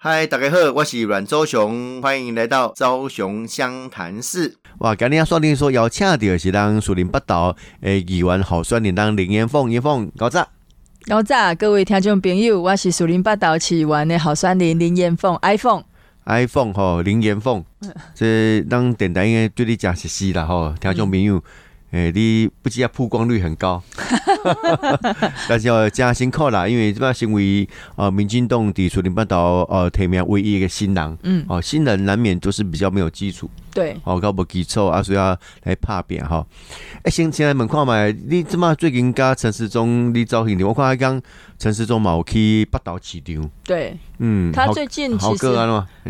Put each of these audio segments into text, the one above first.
嗨，大家好，我是阮周雄，欢迎来到周雄湘潭市。哇，今天要锁定说邀请到是咱树林北道诶议员候选人当林彦凤，彦凤高早。高早，各位听众朋友，我是树林北道市议员的候选人林彦凤，iPhone。iPhone 吼，林彦凤，这咱电台应该对你诚熟悉啦吼，听众朋友，诶、你不只要曝光率很高，但是要加辛苦啦，因为这摆成为呃民进党伫树林半岛呃提名唯一一个新人，嗯，哦，新人难免都是比较没有基础。对，哦，搞无基础啊，所以要来拍拼吼。诶、先先来问看觅，你即马最近甲陈世忠你走行的，我看迄讲陈世忠嘛有去北岛市场，对，嗯，他最近好其实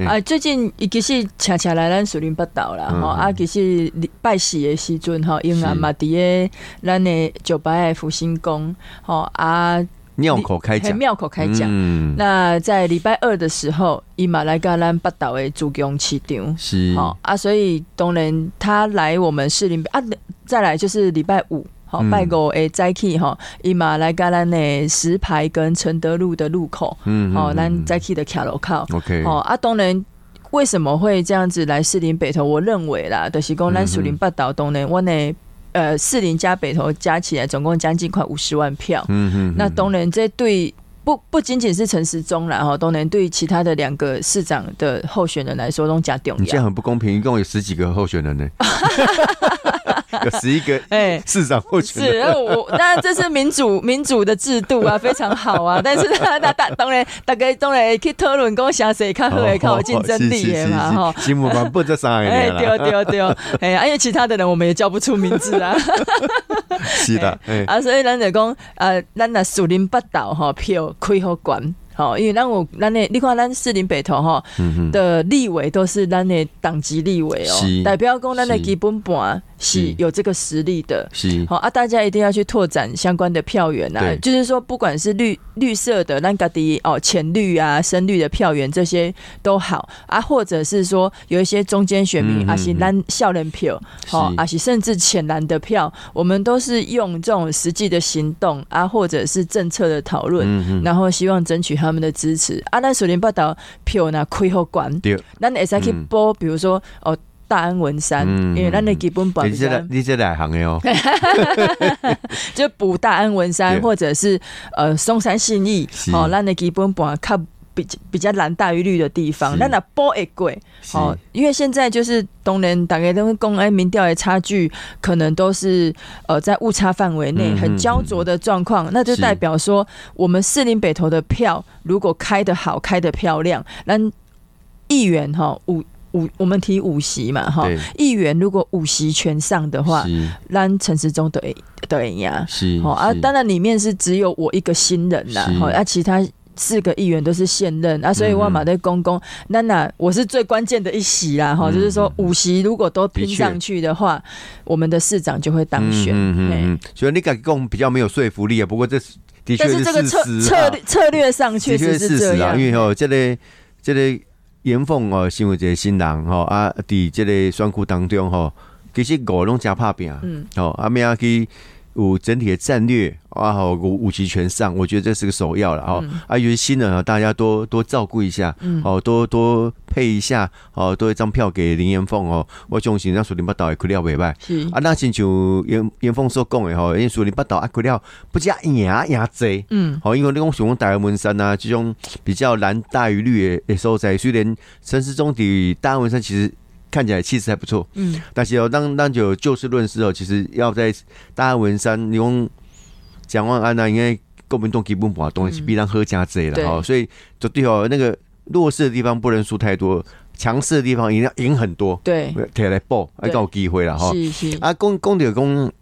啊，最近伊其实恰恰来咱树林北岛啦，嗯吼、啊，其实拜四的时阵吼，因啊嘛伫咧咱的九白的福星宫，吼啊，庙口开讲，嘿庙口开讲。嗯，那在礼拜二的时候，伊马来甲咱北岛的主攻市场，是，好、啊，所以当然他来我们士林啊，再来就是礼拜五。好，嗯拜五诶，早起吼，伊嘛来甲咱的石牌跟承德路的路口，嗯好，咱嗯早起的卡路口，OK，哦啊，当然。为什么会这样子来士林北头？我认为啦，就是讲咱士林北岛当然，我呢，呃，士林加北投加起来总共将近快五十万票。嗯嗯，那当然，这对不不仅仅是陈时中啦，哈，都能对其他的两个市长的候选人来说都加重你这样。很不公平，一共有十几个候选人呢，有十一个 哎、市长候选是，我当然这是民主 民主的制度啊，非常好啊。但是大大当当然大家当然会去讨论讲谁谁较好的、较有竞争力的嘛，哈。新闻版不这三个哎，人对啦，对对，哎，啊因为其他的人我们也叫不出名字啊，是的，哎，啊，所以咱就讲，呃，咱若树林八岛哈票开好悬，吼，因为咱我咱的，你看咱四林北投吼嗯哼，的立委都是咱的党籍立委哦是，代表讲咱的基本盘是是。有这个实力的。是，好啊，大家一定要去拓展相关的票源啊，就是说，不管是绿绿色的、咱家的哦浅绿啊、深绿的票源，这些都好啊，或者是说有一些中间选民，啊是咱笑人票，好是啊是甚至浅蓝的票，我们都是用这种实际的行动啊，或者是政策的讨论，嗯，然后希望争取他们的支持。啊。咱水林报道票呢开好管，对，咱会使去嗯。播，比如说哦大安文山，嗯。因为咱的基本盘你这你这来行的哦，就补大安文山或者是呃松山信义，哦，咱的基本盘较比比较蓝大于绿的地方，那那波也贵。好哦，因为现在就是当然大概都公安民调的差距，可能都是呃在误差范围内嗯很焦灼的状况，那就代表说我们士林北投的票如果开得好，开得漂亮，那议员哈五五我们提五席嘛哈，议员如果五席全上的话，是咱陈时中都会都会赢。是，好啊，当然里面是只有我一个新人啦，是好啊，其他。四个议员都是现任啊，所以万马的公公，那那我是最关键的一席啦，哈、嗯就是说五席如果都拼上去的话，我们的市长就会当选。嗯嗯所以你敢讲比较没有说服力啊。不过这是的确但是这个策策略策略上确实是这样，因为吼，这个这个严凤哦，身为一个新人吼啊，伫这个选区当中吼，其实五拢加拍拼，嗯，哦，啊，咩啊去有整体的战略啊，好五五级全上，我觉得这是个首要了哦。嗯啊，尤其新人啊，大家多多照顾一下，嗯哦，多多配一下，哦，多一张票给林延凤哦，我相信让树林八岛也开了袂歹。是啊，那亲像严严凤所讲的吼，因为树林八岛啊开了不加赢赢济。嗯好，因为你讲像大安文山啊，这种比较蓝大于绿的的所在，虽然陈市中的大安文山其实看起来气势还不错，嗯。但是哦，当当就就事论事哦，其实要在大安文山，你用蒋万安啊，应该国民党基本盘当然是比咱喝加济了对。哈，所以就对哦，那个弱势的地方不能输太多，强势的地方一定要赢很多，对，摕来报，还有机会了哈。是是，啊，讲讲着讲，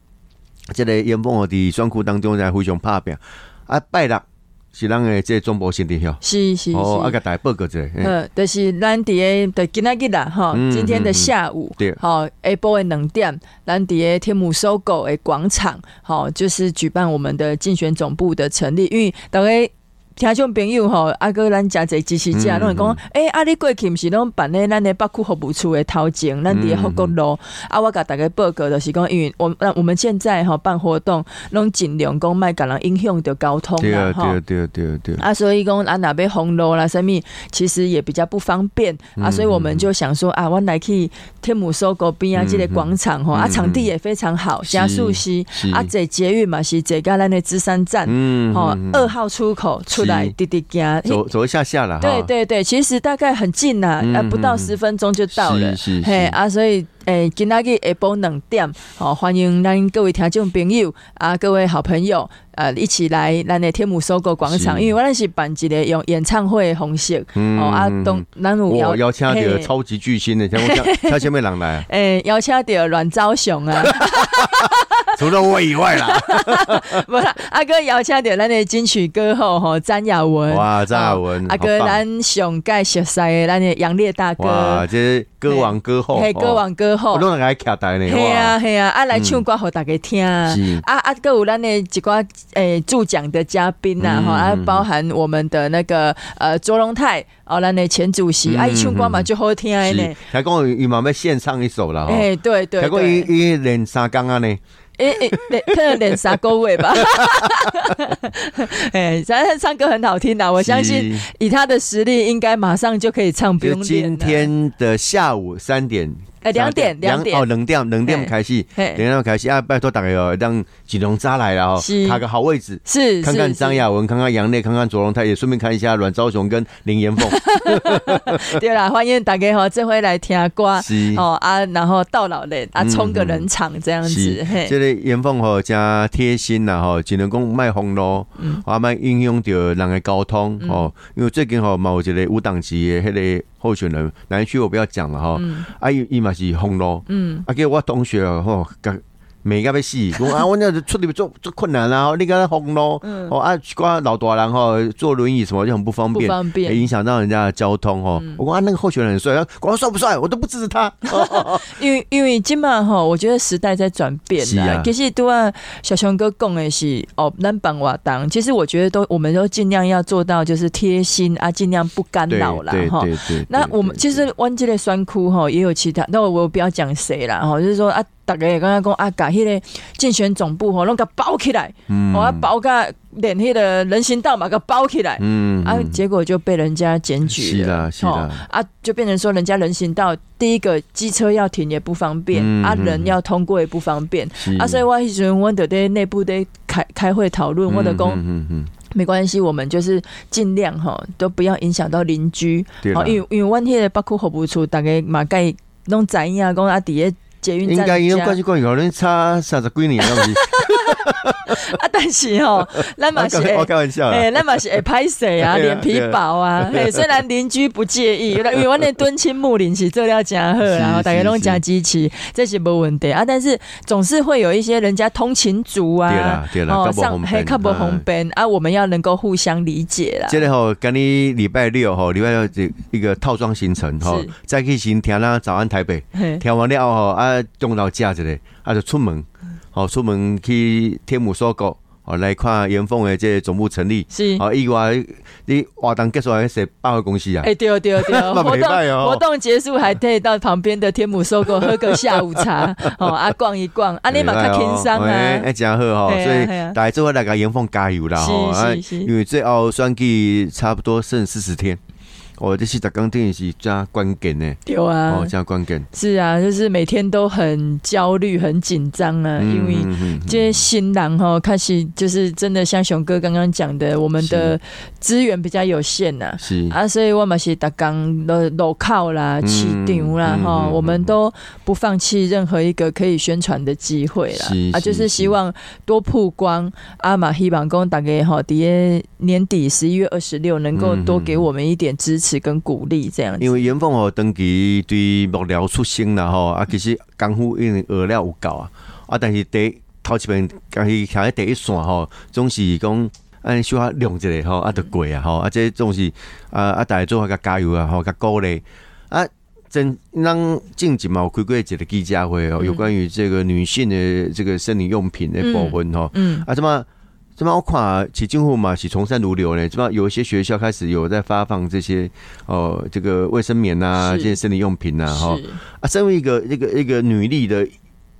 这个严凤和，伫选区当中在非常拍拼。啊，拜六是咱的这个中部新地吼，是是是。哦，啊，甲大家报告一下。嘿呃，就是咱伫个的今仔日啦，哈，嗯今天的下午，对好，下晡的两点，咱伫诶天母搜狗的广场，好，就是举办我们的竞选总部的成立，因为大概听众朋友吼，啊哥咱诚济支持者，嗯拢会讲，诶，啊你过去毋是拢办咧咱的北区服务处的头前，咱伫福国路，啊我甲大家报告就是讲，因为我那我们现在吼办活动，拢尽量讲莫甲人影响着交通啦吼。对啊，。对啊，对啊，对啊，啊，所以讲啊，若边封路啦，啥物，其实也比较不方便。啊，所以我们就想说啊，我来去天母收购边啊，即个广场吼，啊，嗯场地也非常好，是加速西啊，坐捷运嘛是坐到咱的芝山站，嗯吼嗯，二号出口出来滴滴家，走走一下下了哈，对对对，其实大概很近呐、嗯呃，不到嗯十分钟就到了。是是是嘿啊，所以诶，今仔日下晡两点，好、欢迎咱各位听众朋友啊，各位好朋友，呃，一起来咱的天母收购广场，因为我咱是办一个用演唱会的方式，嗯哦啊，东咱有我邀请到超级巨星的，像我请请什么人来啊？诶，邀请到阮昭雄啊，除了我以外啦，不啦，阿哥邀请到咱的金曲歌后吼詹雅文，哇，张雅文，阿哥咱上届熟悉的咱的杨烈大哥。哇，，这是歌王歌后，嘿，歌王歌后。哦我。都能来卡台呢，嘿啊哇，嘿啊，啊来唱歌互大家听。是。啊啊，哥有咱的一寡诶助讲的嘉宾呐，嗯哈、啊嗯，包含我们的那个呃卓龙泰哦，咱的前主席，嗯啊，伊唱歌嘛就好听呢。，还讲伊嘛要献唱一首了哈，哎，对对台讲伊对，伊练三工啊呢，诶诶，连可能脸傻狗尾吧。哎，反正唱歌很好听的，我相信以他的实力，应该马上就可以唱，不就用练今。天的下午三点。哎，两点两点哦，，两点两点开始，嘿。两点开始啊！拜托大家哦，让锦龙扎来了哦是，卡个好位置，是看看张亚文，看看杨烈，看看卓龙泰，也顺便看一下阮昭雄跟林延凤。对啦，欢迎大家哈，这回来听歌。是。哦啊，然后到老嘞啊，嗯冲个人场这样子这个延凤吼加贴心啦吼，只能讲卖红路，嗯。啊卖影响到人的交通哦。因为最近吼嘛有一个无党籍的迄个候选人，南区我不要讲了吼，嗯。啊伊伊嘛是封路，嗯，啊叫我同学哦吼，甲美甲要死，讲啊，我那出入做做困难啦，你讲红路，嗯哦啊，一寡老大人吼坐轮椅什么就很不方便，不方便也影响到人家的交通哦。我讲啊，那个候选人很帅，管他帅不帅，我都不支持他。因为因为今嘛吼，我觉得时代在转变啦。是啊其实都啊，小熊哥讲的是哦，咱帮瓦当，其实我觉得都我们都尽量要做到就是贴心啊，尽量不干对扰啦哈。对对对。那我们其实湾这个酸哭哈也有其他，那我我不要讲谁啦哈，就是说啊，大家也刚刚讲啊，把迄个竞选总部吼，拢甲包起来，嗯。我要包甲连迄个人行道嘛，甲包起来。嗯啊，结果就被人家检举是了，啦是啦。哦啊，就变成说人家人行道第一个机车要停也不方便，啊，嗯嗯。人要通过也不方便，是。啊，所以我迄时阵我得在内部在开开会讨论，我的讲嗯嗯嗯，没关系，我们就是尽量哈都不要影响到邻居，对啦。哦，因为因为阮迄个北区服务处大概嘛该拢知影讲啊，伫个捷运站应该因为关家系关系，可能差三十几年了，是 啊，但是吼，咱嘛是我开玩笑啦哎，那嘛是会 歹势啊，脸皮薄啊。嘿，虽然邻居不介意，因为阮那敦亲睦邻是做了真好，然后大家拢是真支持，这是无问题啊。但是总是会有一些人家通勤族啊，对啦对啦上方便嘿较不方便啊，我们要能够互相理解啦。这个吼，跟你礼拜六吼，礼拜六这一个套装行程吼，再去先听咱早安台北，嘿听完了吼啊，中到假一个，啊就出门，吼出门去天母搜狗，哦来看元凤的这个总部成立。是。哦，意外你活动结束还是百货公司啊？哎、对哦对哦对哦，活动活动结束还可以到旁边的天母收购喝个下午茶，哦啊逛一逛，啊你嘛较轻松啊，哎，真好吼，嘿啊所以大家做伙来给元凤加油啦吼！啊是是是因为最后选举差不多剩四十天，哦，这是十工天是加关键呢。有啊，哦，加关键，是啊，就是每天都很焦虑、很紧张啊，因为这些新郎哈开始就是真的像熊哥刚刚讲的，我们的资源比较有限呐、是。啊，所以我们是打刚的路靠啦、嗯起场啦哈，嗯嗯我们都不放弃任何一个可以宣传的机会啦。是。啊，是就是希望多曝光阿玛，希望公大家哈，底下年底十一月二十六能够多给我们一点支持跟鼓励，这样子。因为严凤吼登记对幕僚出身啦吼，啊其实功夫已经学了有够啊，啊但是第头一遍，但是徛喺第一线吼，总是讲按小可亮一下吼，啊就过啊吼，啊这总是啊啊大家做伙甲加油啊吼，甲鼓励。啊。真咱近期嘛有开过一个记者会哦，有关于这个女性的这个生理用品的部分吼，嗯，啊，怎么这么我看其政府嘛是从善如流呢，这么有一些学校开始有在发放这些哦这个卫生棉啊，是这些生理用品啊，哈啊，身为一个一个一个女力的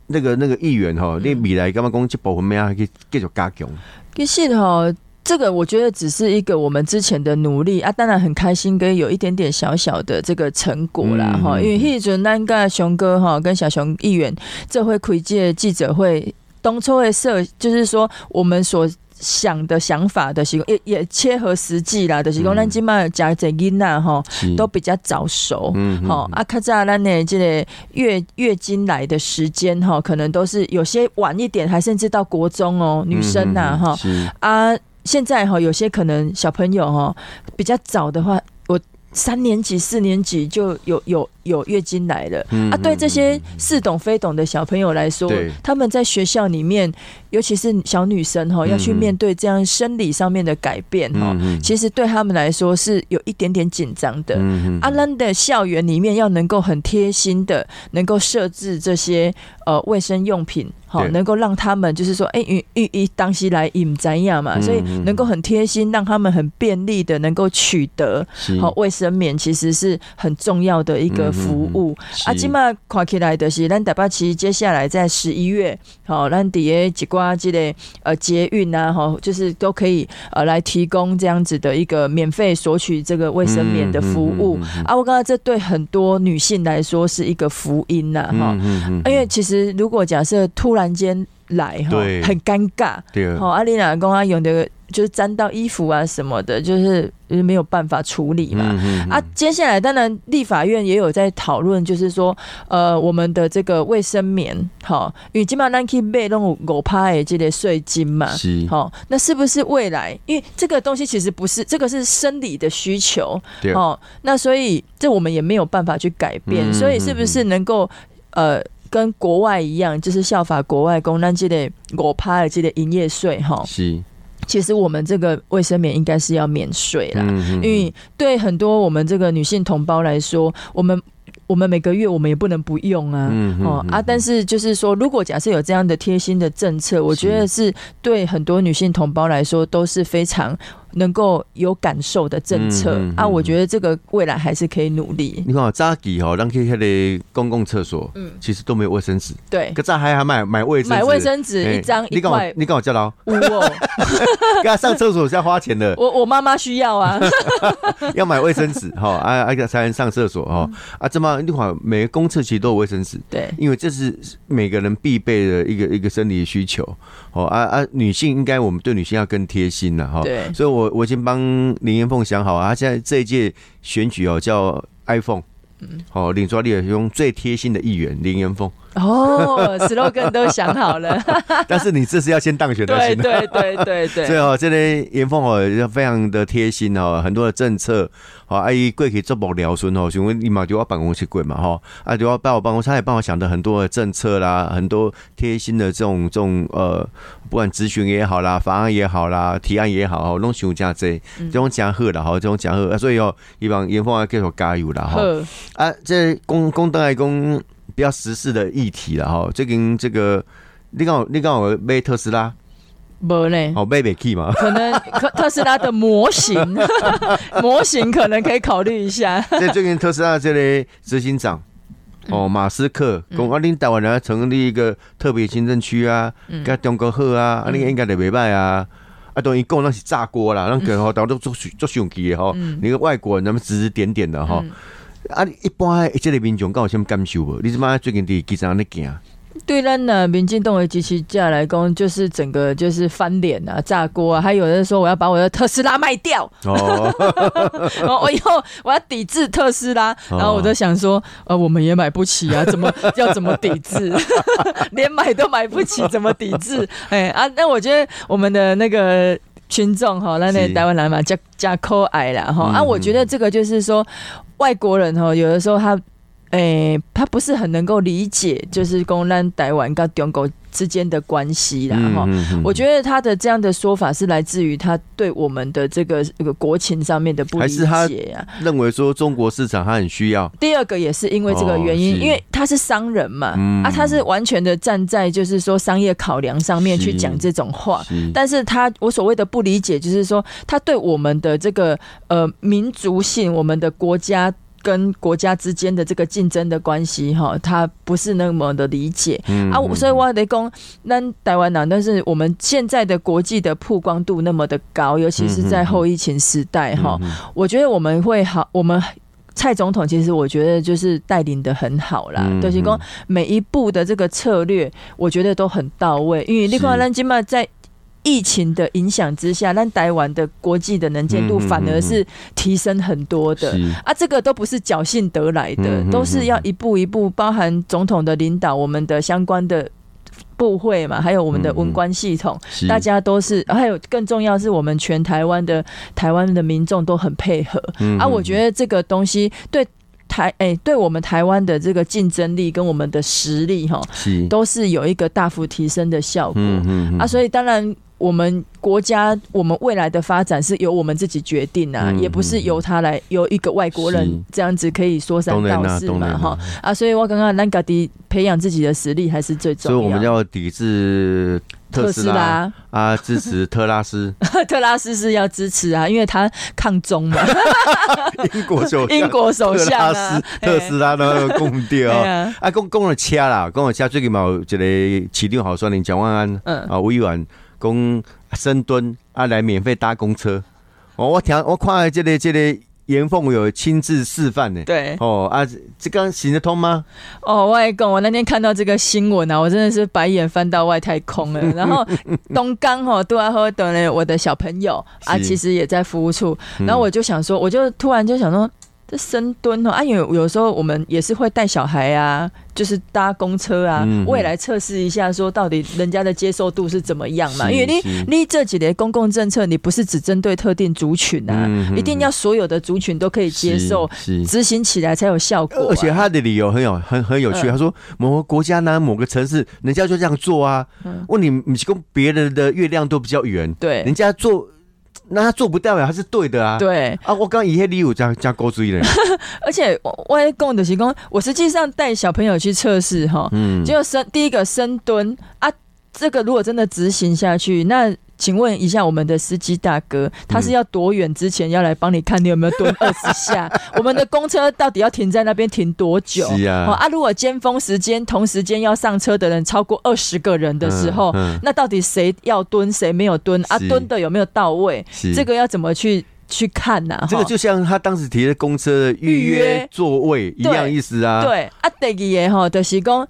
那个那个议员哈，你未来干嘛讲这部分咩啊，去继续加强？其实哈，这个我觉得只是一个我们之前的努力啊，当然很开心，跟有一点点小小的这个成果啦嗯哈。嗯因为迄阵咱跟熊哥哈跟小熊议员这回开届记者会，东初的设就是说我们所。想的想法的习惯也也切合实际啦，就是讲嗯。咱今麦家这囡仔哈都比较早熟，好、啊，较早咱呢这个月月经来的时间哈，可能都是有些晚一点，还甚至到国中哦，女生呐、哈、嗯啊，现在哈有些可能小朋友哈比较早的话，我三年级、四年级就有有有月经来了。嗯啊，对这些似懂非懂的小朋友来说，他们在学校里面，尤其是小女生哈，嗯要去面对这样生理上面的改变哈，嗯其实对他们来说是有一点点紧张的。嗯阿兰的校园里面要能够很贴心的，能够设置这些呃卫生用品，好，能够让他们就是说，哎、因因因当西来饮怎样嘛，嗯所以嗯能够很贴心，让他们很便利的能够取得是。好卫生棉，其实是很重要的一个服务。啊，是今嘛看起来的是，咱台北市接下来在十一月，好，咱底下几挂这个呃捷运啊，哈，就是都可以呃来提供这样子的一个免费索取这个卫生棉的服务、嗯嗯嗯嗯啊。我刚刚这对很多女性来说是一个福音呐、哈、嗯嗯因为其实如果假设突然间来哈，很尴尬，对好，阿丽娜公啊用的就是沾到衣服啊什么的，就是就是没有办法处理嘛。嗯啊，接下来当然立法院也有在讨论，就是说，呃，我们的这个卫生棉，好，因为基本上咱可以买那种五趴的这类税金嘛，是好，那是不是未来？因为这个东西其实不是这个是生理的需求，对哦，那所以这我们也没有办法去改变，嗯所以是不是能够呃？跟国外一样，就是效法国外公那这类五趴的这类营业税哈，是其实我们这个卫生棉应该是要免税啦。嗯因为对很多我们这个女性同胞来说，我们我们每个月我们也不能不用啊，嗯哦啊，但是就是说，如果假设有这样的贴心的政策，我觉得是对很多女性同胞来说都是非常能够有感受的政策、嗯嗯嗯啊。我觉得这个未来还是可以努力。你看哦早期吼，咱去迄个公共厕所，嗯。其实都没有卫生纸，对，可早还还买买卫买卫生纸哎一张一你跟我块。你跟我叫劳，五哦，给他上厕所是要花钱的，我我妈妈需要啊，要买卫生纸哈，啊啊才能上厕所哈啊，这么你看每个公厕其实都有卫生纸，对，因为这是每个人必备的一个一个生理需求。哦啊啊，女性应该我们对女性要更贴心了哈，对。所以我我我已经帮林彦凤想好啊，现在这一届选举哦叫 iPhone。哦，领抓力的用最贴心的议员林元凤，哦，slogan 都想好了，但是你这是要先当选的对行。对对对对，所以哦，这类严凤哦，也非常的贴心哦，很多的政策，哦，阿姨过去做幕僚孙哦，询问立马就我办公室过嘛哈，啊就我到我办公室，他也帮我想的很多的政策啦，很多贴心的这种这种呃，不管咨询也好啦，法案也好啦，提案也好，哦，拢想加这这种加贺啦，哈，这种加贺，啊所以哦，希望严凤啊继续加油啦哈。啊，这公公灯来公比较时事的议题了哈，最近这个你讲你讲我买特斯拉，没呢。哦买不起嘛？可能可特斯拉的模型，模型可能可以考虑一下。在最近特斯拉这类执行长哦，马斯克讲啊，恁台湾人要成立一个特别行政区啊，跟中国好啊，啊，你应该就袂歹啊。啊，等于讲那是炸锅啦，那个吼，大家都做做上气的吼，你个外国人那么指指点点的吼。啊，一般这个民众敢有什么感受无？你即摆最近伫机场咧行，对咱呢，民进党的机器架来讲，就是整个就是翻脸啊、炸锅啊，还有人说我要把我的特斯拉卖掉，哦，我以后我要抵制特斯拉，哦然后我都想说，呃，我们也买不起啊，怎么要怎么抵制？连买都买不起，怎么抵制？哎啊，那我觉得我们的那个。群众哈，那那台湾人嘛，加加可爱啦哈、嗯啊，我觉得这个就是说，外国人哦，有的时候他诶、他不是很能够理解，就是公咱台湾跟中国之间的关系啦哈。嗯我觉得他的这样的说法是来自于他对我们的这个这个国情上面的不理解啊。得认为说中国市场他很需要，第二个也是因为这个原因，哦因为他是商人嘛，嗯啊，他是完全的站在就是说商业考量上面去是讲这种话。是但是他我所谓的不理解，就是说他对我们的这个呃民族性，我们的国家跟国家之间的这个竞争的关系哈，他不是那么的理解。嗯啊，所以我得讲，那台湾人，但是我们现在的国际的曝光度那么的高，尤其是在后疫情时代哈，嗯我觉得我们会好，我们。蔡总统其实我觉得就是带领的很好啦，嗯就是说每一步的这个策略，我觉得都很到位。因为你看，是咱今嘛在疫情的影响之下，那台湾的国际的能见度反而是提升很多的。是。啊，这个都不是侥幸得来的，都是要一步一步，包含总统的领导，我们的相关的部会嘛，还有我们的文官系统，是。大家都是，还有更重要是我们全台湾的台湾的民众都很配合、嗯啊。我觉得这个东西对台哎、对我们台湾的这个竞争力跟我们的实力哈，是。都是有一个大幅提升的效果。嗯嗯。啊，所以当然，我们国家我们未来的发展是由我们自己决定啊，嗯也不是由他来由一个外国人这样子可以说三道四嘛哈。啊，所以我刚刚咱家己培养自己的实力还是最重要。所以我们要抵制特斯拉。啊，支持特拉斯。特拉斯是要支持啊，因为他抗中嘛，英国首相。英国首特相啊拉斯，特斯拉那个供掉。啊。啊，讲讲了车啦，讲了车最近嘛有一个市长候选人蒋万安嗯。啊委员讲深蹲啊来免费搭公车，哦，我听我看这个这个严凤有亲自示范呢。对哦啊，这刚行得通吗？哦，我也讲，我那天看到这个新闻啊，我真的是白眼翻到外太空了。然后东刚哦，杜阿和等了我的小朋友啊，其实也在服务处，嗯然后我就想说，我就突然就想说。这深蹲哦，啊，有有时候我们也是会带小孩啊，就是搭公车啊，嗯未来测试一下，说到底人家的接受度是怎么样嘛？因为你你这几年公共政策，你不是只针对特定族群啊，一定要所有的族群都可以接受，执行起来才有效果啊、而且他的理由很有很很有趣，嗯。他说某个国家呢，某个城市，人家就这样做啊。嗯。问你，你跟别人的月亮都比较圆，对。人家做，那他做不到呀，他是对的啊。对，啊，我刚以前理由加加勾追的，而且我我也供的提供，我实际上带小朋友去测试哈，嗯，就深第一个深蹲啊，这个如果真的执行下去，那请问一下我们的司机大哥，他是要多远之前要来帮你看你有没有蹲二十下？我们的公车到底要停在那边停多久？是啊哦啊，如果尖峰时间同时间要上车的人超过二十个人的时候，嗯嗯那到底谁要蹲谁没有蹲啊？蹲的有没有到位？是这个要怎么去去看呢、这个就像他当时提的公车的预预约约座位一样意思啊。，对啊，第二个哈就是讲，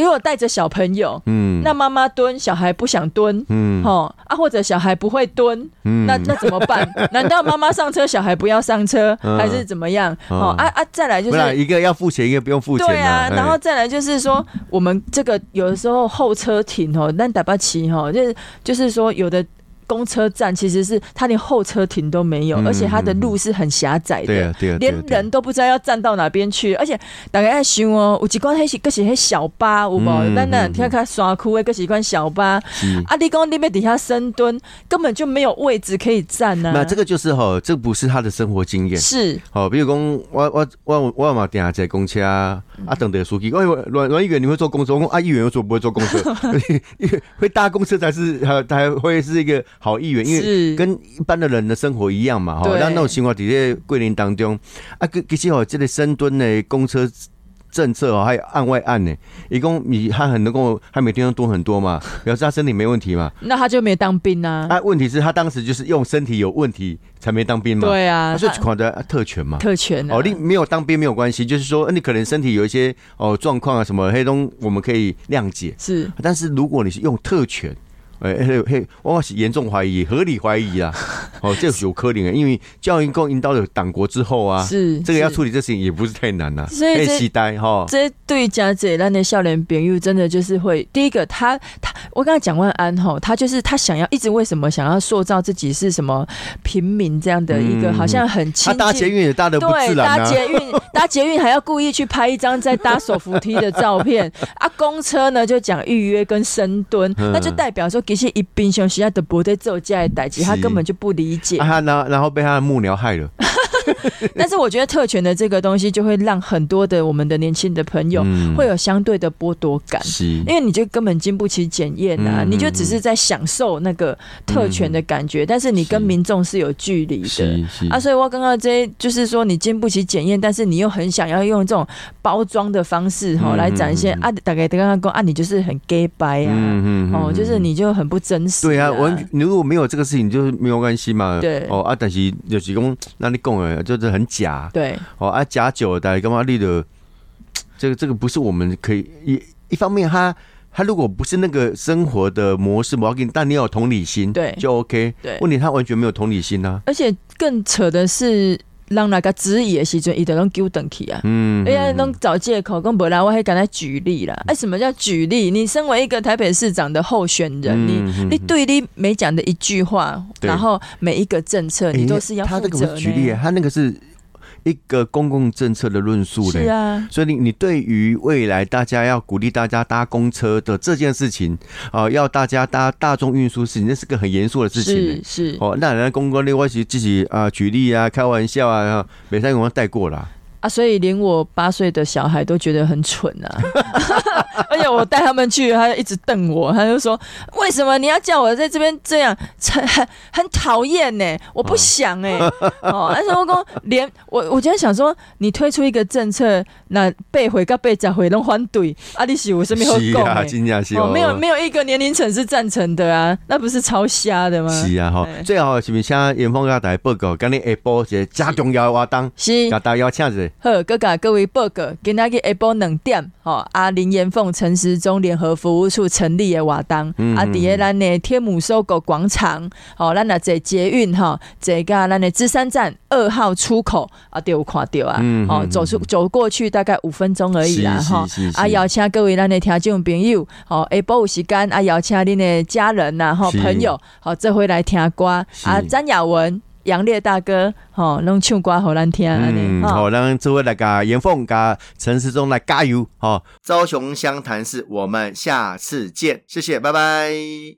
因为我带着小朋友，嗯，那妈妈蹲，小孩不想蹲。嗯哦啊，或者小孩不会蹲，嗯那那怎么办？难道妈妈上车，小孩不要上车，嗯还是怎么样？哦嗯啊啊，再来就是一个要付钱，一个不用付钱对啊，哎然后再来就是说，我们这个有的时候候车亭哦，但打不起哈，就是就是说有的。公车站其实是它连候车亭都没有，嗯而且它的路是很狭窄的，对啊对啊，对啊连人都不知道要站到哪边去，而且大家爱想哦，有一关迄是个是迄小巴有无？那嗯听看山区的个是一关小巴，是。啊，你讲你要底下深蹲，根本就没有位置可以站啊、那这个就是哈，这不是他的生活经验。是。好，比如讲，我我我我嘛定下在公车啊，啊等的书记，哎阮阮议员你会坐公车，我讲啊议员又说不会坐公车，因为会搭公车才是还才会是一个好议员，因为是跟一般的人的生活一样嘛，哈，那那种情况底下桂林当中啊，个其实哦，这个深蹲的公车。政策哦，还有案外案呢。一共你他很能够，他每天都多很多嘛，表示他身体没问题嘛。那他就没当兵啊？啊，问题是他当时就是用身体有问题才没当兵嘛。对啊，他就他考的特权嘛。特权啊哦，你没有当兵没有关系，就是说呃你可能身体有一些哦状况啊什么黑东，我们可以谅解。是但是如果你是用特权，诶、嘿嘿，我是严重怀疑，合理怀疑啊，哦，这是有可能的，因为教育共引导了党国之后啊，是这个要是处理这事情也不是太难呐、所以期待哈。这对家姐那那笑脸朋友真的就是会，第一个他他，我刚才讲万安吼，他就是他想要一直为什么想要塑造自己是什么平民这样的一个，嗯好像很亲他搭捷近。运也搭的不对，自然啊，搭捷运，搭捷运还要故意去拍一张在搭手扶梯的照片啊！公车呢就讲预约跟深蹲，嗯那就代表说其实一冰熊时下的不对做这样的代志，他根本就不理解。啊，他然后然后被他的幕僚害了，但是我觉得特权的这个东西，就会让很多的我们的年轻的朋友嗯。会有相对的剥夺感。是。因为你就根本经不起检验啊，嗯你就只是在享受那个特权的感觉，但是你跟民众是有距离的。啊，所以我刚刚这就是说，你经不起检验，但是你又很想要用这种包装的方式哈、嗯来展现、嗯啊，大概刚刚讲啊，你就是很 gay 白啊，嗯哦，就是你就很不真实、对啊，我你如果没有这个事情，就是没有关系嘛。对。哦啊，但是就是讲，那你讲的就是很假。对哦啊，假酒的干嘛立的 这个这个不是我们可以一一方面他。他如果不是那个生活的模式，我要给你，但你要有同理心，对就 OK。对问题他完全没有同理心啊，而且更扯的是，让那个质疑的时阵，伊就拢纠正去啊。嗯，哎呀，拢找借口，讲无啦我还敢来举例啦。哎，什么叫举例？你身为一个台北市长的候选人，嗯你嗯你对你每讲的一句话，然后每一个政策，你都是要负他这个不责是举例，他那个是一个公共政策的论述嘞。是啊，所以你你对于未来大家要鼓励大家搭公车的这件事情啊、要大家搭大众运输事情，那是个很严肃的事情是。是。哦，那人家公共另外其自己啊举例啊开玩笑啊，每三个带过啦。啊，所以连我八岁的小孩都觉得很蠢啊！而且我带他们去，他就一直瞪我，他就说：“为什么你要叫我在这边这样？很很很讨厌呢！我不想哎、哦，而且我讲连我，我今天想说，你推出一个政策，那被毁跟被砸毁都反对，啊，你是有什么好是啊，讲是哦，没有没有。一个年龄层是赞成的啊，那不是超瞎的吗？是啊，吼哎，最好是不是请严峰甲大家报告，今日下晡一个加重要的活动，是甲大家邀请者。好，各甲各位报告，今仔日下晡两点，吼、啊林严凤、陈时中联合服务处成立的活动，嗯啊，伫个咱的天母搜狗广场，吼、咱若坐捷运吼，坐个咱的芝山站二号出口啊，就有看到啊，嗯哦、嗯走出走过去大概五分钟而已啦，是吼、是是。是啊，邀请各位咱的听众朋友，吼、下晡有时间啊，邀请恁的家人呐、吼、是。朋友，吼、这回来听歌啊，詹雅文。杨烈大哥，吼、拢唱歌互咱听，安尼嗯，吼好，让这位来甲严凤、甲陈世忠来加油，吼。高雄湘潭市，我们下次见，谢谢，拜拜。